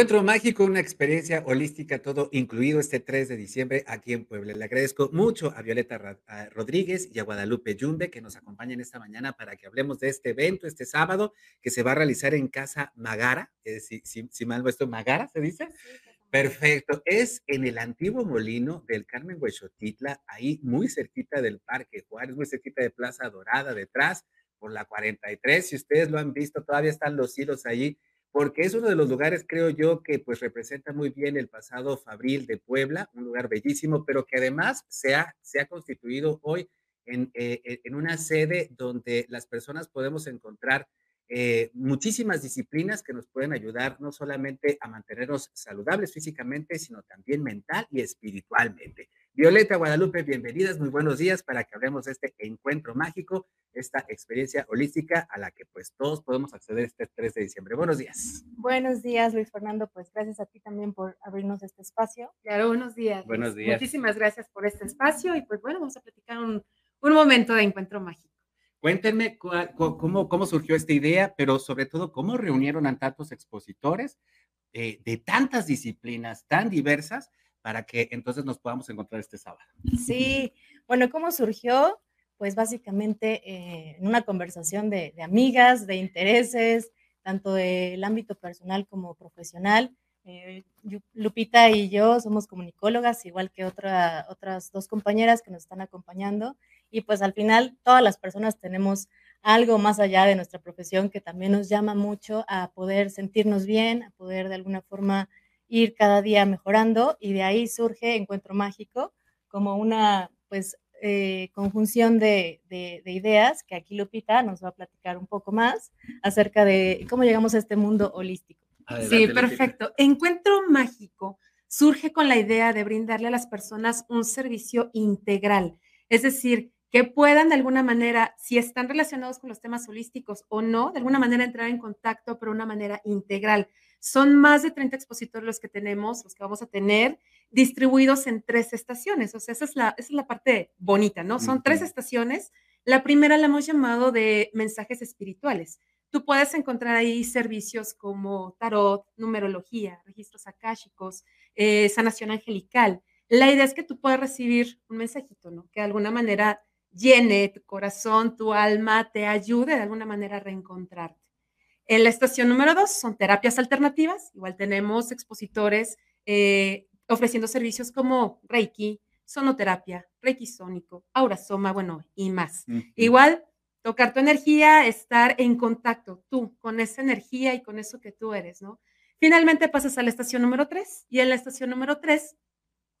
Encuentro mágico, una experiencia holística, todo incluido este 3 de diciembre aquí en Puebla. Le agradezco mucho a Violeta Rodríguez y a Guadalupe Yumbe que nos acompañan esta mañana para que hablemos de este evento este sábado que se va a realizar en Casa Magara. Eh, si, si, mal esto, Magara se dice. Perfecto. Es en el antiguo molino del Carmen Huechotitla, ahí muy cerquita del Parque Juárez, muy cerquita de Plaza Dorada, detrás por la 43. Si ustedes lo han visto, todavía están los hilos allí porque es uno de los lugares, creo yo, que pues representa muy bien el pasado fabril de Puebla, un lugar bellísimo, pero que además se ha, se ha constituido hoy en, eh, eh, en una sede donde las personas podemos encontrar eh, muchísimas disciplinas que nos pueden ayudar no solamente a mantenernos saludables físicamente, sino también mental y espiritualmente. Violeta Guadalupe, bienvenidas, muy buenos días para que hablemos de este encuentro mágico, esta experiencia holística a la que pues todos podemos acceder este 3 de diciembre. Buenos días. Buenos días, Luis Fernando, pues gracias a ti también por abrirnos este espacio. Claro, buenos días. Buenos días. Muchísimas gracias por este espacio y pues bueno, vamos a platicar un, un momento de encuentro mágico. Cuéntenme cómo, cómo surgió esta idea, pero sobre todo cómo reunieron a tantos expositores eh, de tantas disciplinas tan diversas para que entonces nos podamos encontrar este sábado. Sí, bueno, ¿cómo surgió? Pues básicamente eh, en una conversación de, amigas, de intereses, tanto del ámbito personal como profesional. Eh, Lupita y yo somos comunicólogas, igual que otra, otras dos compañeras que nos están acompañando y pues al final todas las personas tenemos algo más allá de nuestra profesión que también nos llama mucho a poder sentirnos bien, a poder de alguna forma ir cada día mejorando y de ahí surge Encuentro Mágico como una pues eh, conjunción de, de, ideas que aquí Lupita nos va a platicar un poco más acerca de cómo llegamos a este mundo holístico. sí, perfecto. Encuentro Mágico surge con la idea de brindarle a las personas un servicio integral, es decir, que puedan de alguna manera, si están relacionados con los temas holísticos o no, de alguna manera entrar en contacto, pero de una manera integral. Son más de 30 expositores los que tenemos, los que vamos a tener, distribuidos en tres estaciones. O sea, esa es la, esa es la parte bonita, ¿no? Son tres estaciones. La primera la hemos llamado de mensajes espirituales. Tú puedes encontrar ahí servicios como tarot, numerología, registros akáshicos, eh, sanación angelical. La idea es que tú puedas recibir un mensajito, ¿no? Que de alguna manera llene tu corazón, tu alma, te ayude de alguna manera a reencontrarte. En la estación número dos son terapias alternativas. Igual tenemos expositores eh, ofreciendo servicios como Reiki, sonoterapia, Reiki sónico, aurasoma, bueno, y más. Igual, tocar tu energía, estar en contacto tú con esa energía y con eso que tú eres, ¿no? Finalmente pasas a la estación número tres y en la estación número tres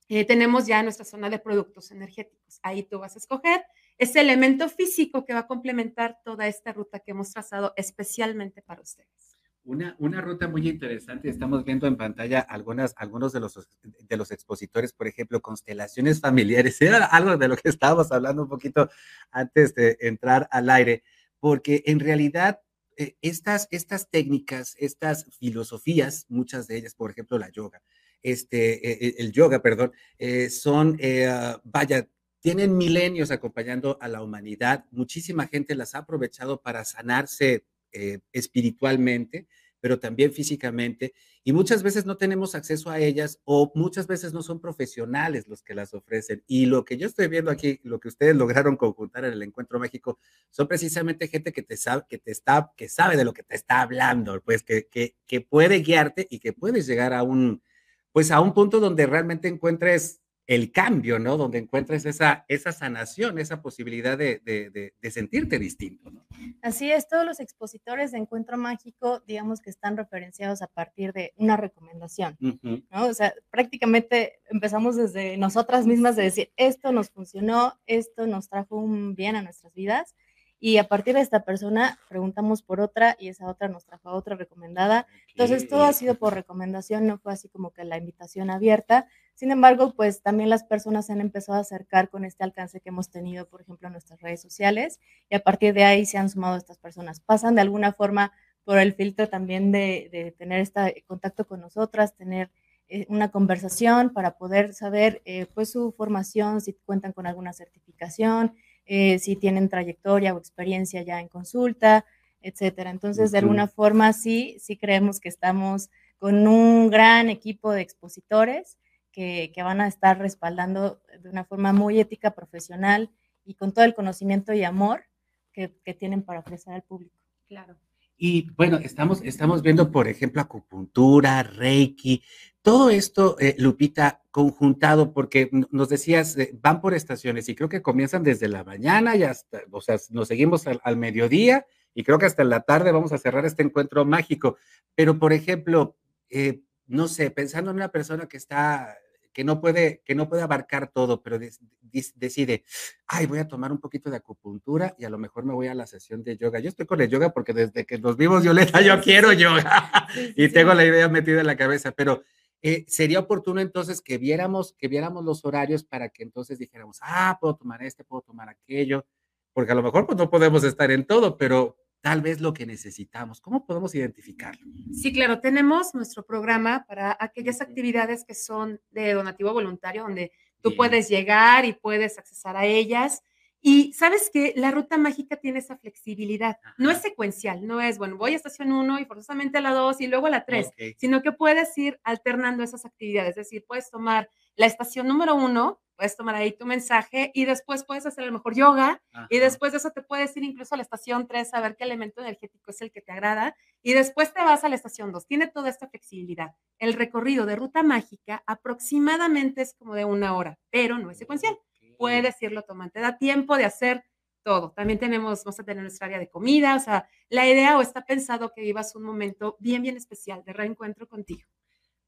eh, tenemos ya nuestra zona de productos energéticos. Ahí tú vas a escoger ese elemento físico que va a complementar toda esta ruta que hemos trazado especialmente para ustedes. Una, una ruta muy interesante, estamos viendo en pantalla algunas, algunos de los, de los expositores, por ejemplo, constelaciones familiares, era algo de lo que estábamos hablando un poquito antes de entrar al aire, porque en realidad eh, estas, estas técnicas, estas filosofías, muchas de ellas, por ejemplo, la yoga, este, e, e, el yoga, perdón, eh, son, eh, vaya, tienen milenios acompañando a la humanidad. Muchísima gente las ha aprovechado para sanarse eh, espiritualmente, pero también físicamente. Y muchas veces no tenemos acceso a ellas o muchas veces no son profesionales los que las ofrecen. Y lo que yo estoy viendo aquí, lo que ustedes lograron conjuntar en el Encuentro México, son precisamente gente que te sabe, que te está, que sabe de lo que te está hablando, pues que, que, que puede guiarte y que puedes llegar a un, pues a un punto donde realmente encuentres el cambio, ¿no? Donde encuentres esa, esa sanación, esa posibilidad de, de, sentirte distinto, ¿no? Así es, todos los expositores de Encuentro Mágico, digamos que están referenciados a partir de una recomendación, ¿no? O sea, prácticamente empezamos desde nosotras mismas de decir, esto nos funcionó, esto nos trajo un bien a nuestras vidas, y a partir de esta persona preguntamos por otra y esa otra nos trajo otra recomendada. Entonces, todo ha sido por recomendación, no fue así como que la invitación abierta. Sin embargo, pues también las personas se han empezado a acercar con este alcance que hemos tenido, por ejemplo, en nuestras redes sociales y a partir de ahí se han sumado estas personas. Pasan de alguna forma por el filtro también de, tener este contacto con nosotras, tener eh, una conversación para poder saber eh, pues su formación, si cuentan con alguna certificación, eh, si tienen trayectoria o experiencia ya en consulta, etcétera. Entonces, de alguna forma, sí, sí creemos que estamos con un gran equipo de expositores que, van a estar respaldando de una forma muy ética, profesional y con todo el conocimiento y amor que, que tienen para ofrecer al público. Claro. Y bueno, estamos, estamos viendo, por ejemplo, acupuntura, reiki, todo esto, eh, Lupita, conjuntado, porque nos decías, eh, van por estaciones y creo que comienzan desde la mañana y hasta, o sea, nos seguimos al, mediodía y creo que hasta la tarde vamos a cerrar este encuentro mágico. Pero, por ejemplo, eh, no sé, pensando en una persona que está que no puede, que no puede abarcar todo, pero decide, ay, voy a tomar un poquito de acupuntura y a lo mejor me voy a la sesión de yoga. Yo estoy con el yoga porque desde que nos vimos, Violeta, yo quiero yoga y tengo la idea metida en la cabeza, pero eh, sería oportuno entonces que viéramos, que viéramos los horarios para que entonces dijéramos, ah, puedo tomar este, puedo tomar aquello, porque a lo mejor pues no podemos estar en todo, pero tal vez lo que necesitamos. ¿Cómo podemos identificarlo? Sí, claro, tenemos nuestro programa para aquellas actividades que son de donativo voluntario, donde tú puedes llegar y puedes accesar a ellas. Y sabes que la ruta mágica tiene esa flexibilidad. No es secuencial, no es, bueno, voy a estación 1 y forzosamente a la 2 y luego a la 3, sino que puedes ir alternando esas actividades. Es decir, puedes tomar la estación número 1 puedes tomar ahí tu mensaje y después puedes hacer a lo mejor yoga y después de eso te puedes ir incluso a la estación 3 a ver qué elemento energético es el que te agrada y después te vas a la estación 2. Tiene toda esta flexibilidad. El recorrido de ruta mágica aproximadamente es como de una hora, pero no es secuencial. Puedes irlo tomando, te da tiempo de hacer todo. También tenemos, vamos a tener nuestra área de comida, o sea, la idea o está pensado que vivas un momento bien, bien especial de reencuentro contigo.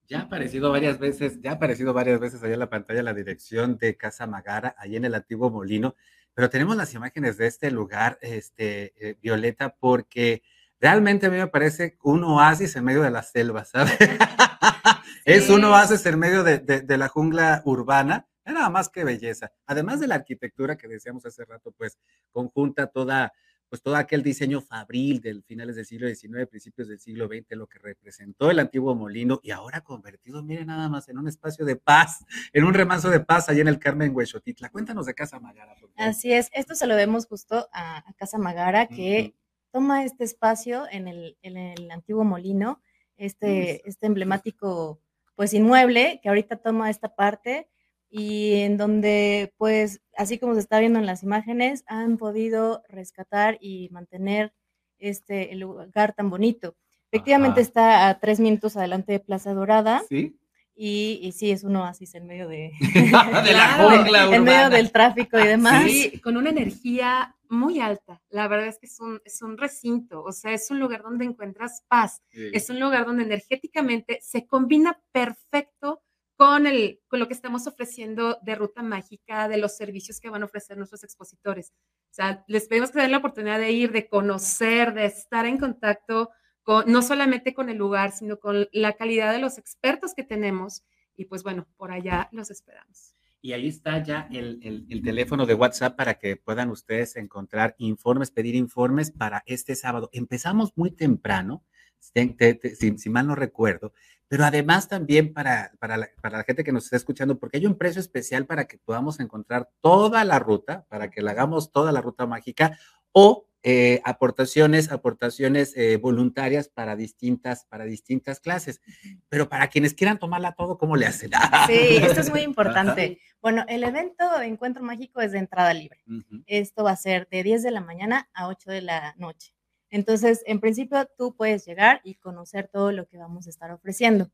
Ya ha aparecido varias veces, ya ha aparecido varias veces allá en la pantalla la dirección de Casa Magara, ahí en el antiguo molino, pero tenemos las imágenes de este lugar, este, eh, Violeta, porque realmente a mí me parece un oasis en medio de la selva, ¿sabes? es un oasis en medio de, de la jungla urbana, nada más que belleza. Además de la arquitectura que decíamos hace rato, pues conjunta toda pues todo aquel diseño fabril del finales del siglo XIX, principios del siglo XX, lo que representó el antiguo molino y ahora convertido, miren nada más, en un espacio de paz, en un remanso de paz allá en el Carmen Huechotitla. Cuéntanos de Casa Magara. Así es, esto se lo vemos justo a, Casa Magara, que toma este espacio en el, en el antiguo molino, este, este emblemático pues inmueble que ahorita toma esta parte y en donde, pues, así como se está viendo en las imágenes, han podido rescatar y mantener este el lugar tan bonito. Efectivamente está a tres minutos adelante de Plaza Dorada. Sí. Y, y, sí, es un oasis en medio de, de la jungla En medio del tráfico y demás. Sí, con una energía muy alta. La verdad es que es un, es un recinto, o sea, es un lugar donde encuentras paz. Es un lugar donde energéticamente se combina perfecto con, el, con lo que estamos ofreciendo de ruta mágica, de los servicios que van a ofrecer nuestros expositores. O sea, les pedimos que den la oportunidad de ir, de conocer, de estar en contacto con, no solamente con el lugar, sino con la calidad de los expertos que tenemos. Y pues bueno, por allá los esperamos. Y ahí está ya el, el, teléfono de WhatsApp para que puedan ustedes encontrar informes, pedir informes para este sábado. Empezamos muy temprano, si, si, mal no recuerdo, pero además también para, para, la, para la gente que nos está escuchando, porque hay un precio especial para que podamos encontrar toda la ruta, para que la hagamos toda la ruta mágica, o eh, aportaciones, aportaciones eh, voluntarias para distintas, para distintas clases. Pero para quienes quieran tomarla todo, ¿cómo le hacen? Sí, esto es muy importante. Bueno, el evento Encuentro Mágico es de entrada libre. Esto va a ser de 10 de la mañana a 8 de la noche. Entonces, en principio, tú puedes llegar y conocer todo lo que vamos a estar ofreciendo.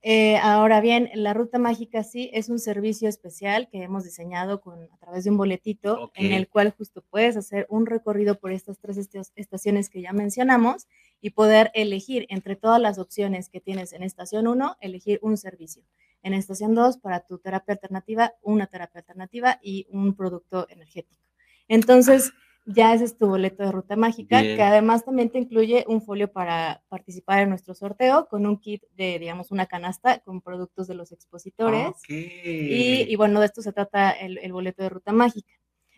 Eh, ahora bien, la ruta mágica sí es un servicio especial que hemos diseñado con, a través de un boletito en el cual justo puedes hacer un recorrido por estas tres estaciones que ya mencionamos y poder elegir entre todas las opciones que tienes en estación 1, elegir un servicio. En estación 2, para tu terapia alternativa, una terapia alternativa y un producto energético. Entonces, ya ese es tu boleto de ruta mágica, que además también te incluye un folio para participar en nuestro sorteo con un kit de, digamos, una canasta con productos de los expositores. Y, bueno, de esto se trata el, boleto de ruta mágica.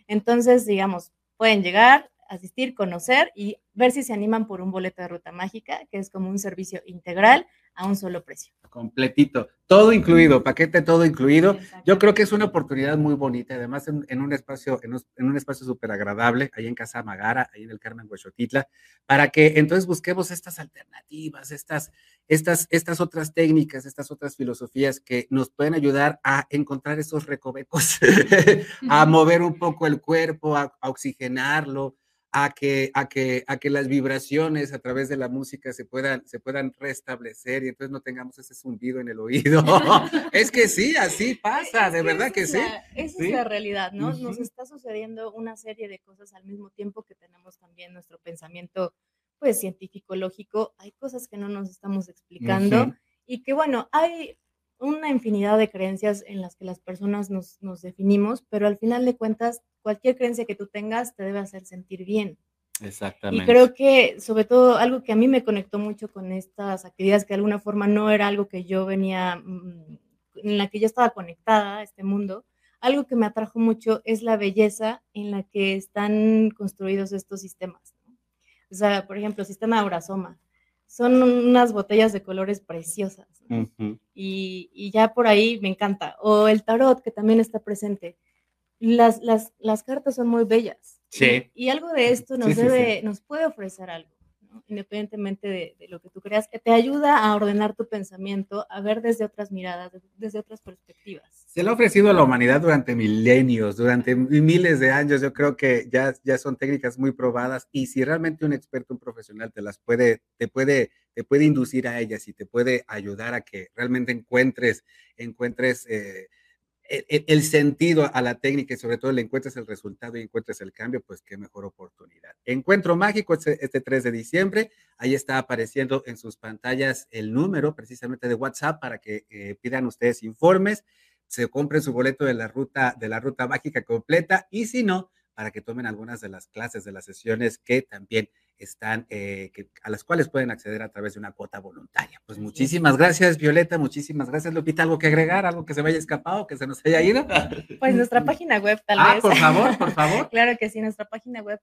Entonces, digamos, pueden llegar, asistir, conocer y ver si se animan por un boleto de ruta mágica, que es como un servicio integral a un solo precio. Completito, todo incluido, paquete todo incluido. Yo creo que es una oportunidad muy bonita, además en, un espacio, en un, espacio súper agradable, ahí en Casa Magara, ahí en el Carmen Huechotitla, para que entonces busquemos estas alternativas, estas, estas, estas otras técnicas, estas otras filosofías que nos pueden ayudar a encontrar esos recovecos, a mover un poco el cuerpo, a oxigenarlo, a que, a que, a que las vibraciones a través de la música se puedan, se puedan restablecer y entonces no tengamos ese zumbido en el oído. es que sí, así pasa, de verdad que, sí. esa es la realidad, ¿no? Nos está sucediendo una serie de cosas al mismo tiempo que tenemos también nuestro pensamiento, pues, científico-lógico. Hay cosas que no nos estamos explicando y que, bueno, hay una infinidad de creencias en las que las personas nos, definimos, pero al final de cuentas, cualquier creencia que tú tengas te debe hacer sentir bien. Exactamente. Y creo que, sobre todo, algo que a mí me conectó mucho con estas actividades, que de alguna forma no era algo que yo venía, mm, en la que yo estaba conectada a este mundo, algo que me atrajo mucho es la belleza en la que están construidos estos sistemas. O sea, por ejemplo, el sistema Aurasoma son unas botellas de colores preciosas. y, ya por ahí me encanta. O el tarot, que también está presente. Las, las, las cartas son muy bellas. Sí. Y, algo de esto nos, debe, nos puede ofrecer algo independientemente de, lo que tú creas, que te ayuda a ordenar tu pensamiento, a ver desde otras miradas, desde otras perspectivas. Se le ha ofrecido a la humanidad durante milenios, durante miles de años. Yo creo que ya, ya son técnicas muy probadas y si realmente un experto, un profesional te las puede, te puede, te puede inducir a ellas y te puede ayudar a que realmente encuentres, encuentres eh, el, sentido a la técnica y sobre todo le encuentres el resultado y encuentres el cambio, pues qué mejor oportunidad. Encuentro mágico este, este 3 de diciembre, ahí está apareciendo en sus pantallas el número precisamente de WhatsApp para que eh, pidan ustedes informes, se compren su boleto de la ruta de la ruta mágica completa y si no, para que tomen algunas de las clases de las sesiones que también están, eh, a las cuales pueden acceder a través de una cuota voluntaria. Pues muchísimas gracias, Violeta, muchísimas gracias, Lupita. ¿Algo que agregar? ¿Algo que se me haya escapado, que se nos haya ido? Pues nuestra página web, tal ah, vez. por favor, por favor. claro que sí, nuestra página web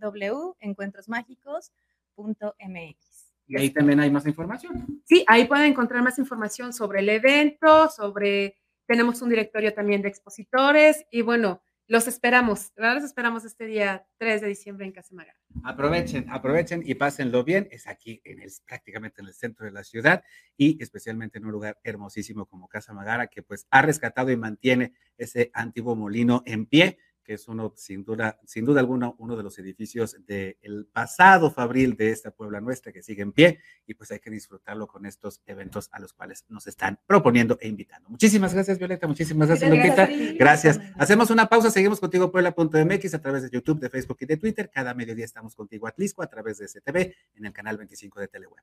www.encuentrosmágicos.mx. Y ahí también hay más información. Sí, ahí pueden encontrar más información sobre el evento, sobre, tenemos un directorio también de expositores y bueno, los esperamos, los esperamos este día 3 de diciembre en Casa Magara. Aprovechen, aprovechen y pásenlo bien. Es aquí, en el, prácticamente en el centro de la ciudad y especialmente en un lugar hermosísimo como Casa Magara, que pues ha rescatado y mantiene ese antiguo molino en pie que es uno, sin duda, sin duda alguna, uno de los edificios del pasado fabril de esta Puebla nuestra que sigue en pie y pues hay que disfrutarlo con estos eventos a los cuales nos están proponiendo e invitando. Muchísimas gracias, Violeta, muchísimas gracias, Lupita. Gracias. Hacemos una pausa, seguimos contigo Puebla.mx a través de YouTube, de Facebook y de Twitter. Cada mediodía estamos contigo Atlisco a través de STV en el canal 25 de Teleweb.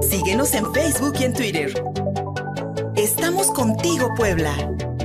Síguenos en Facebook y en Twitter. Estamos contigo, Puebla.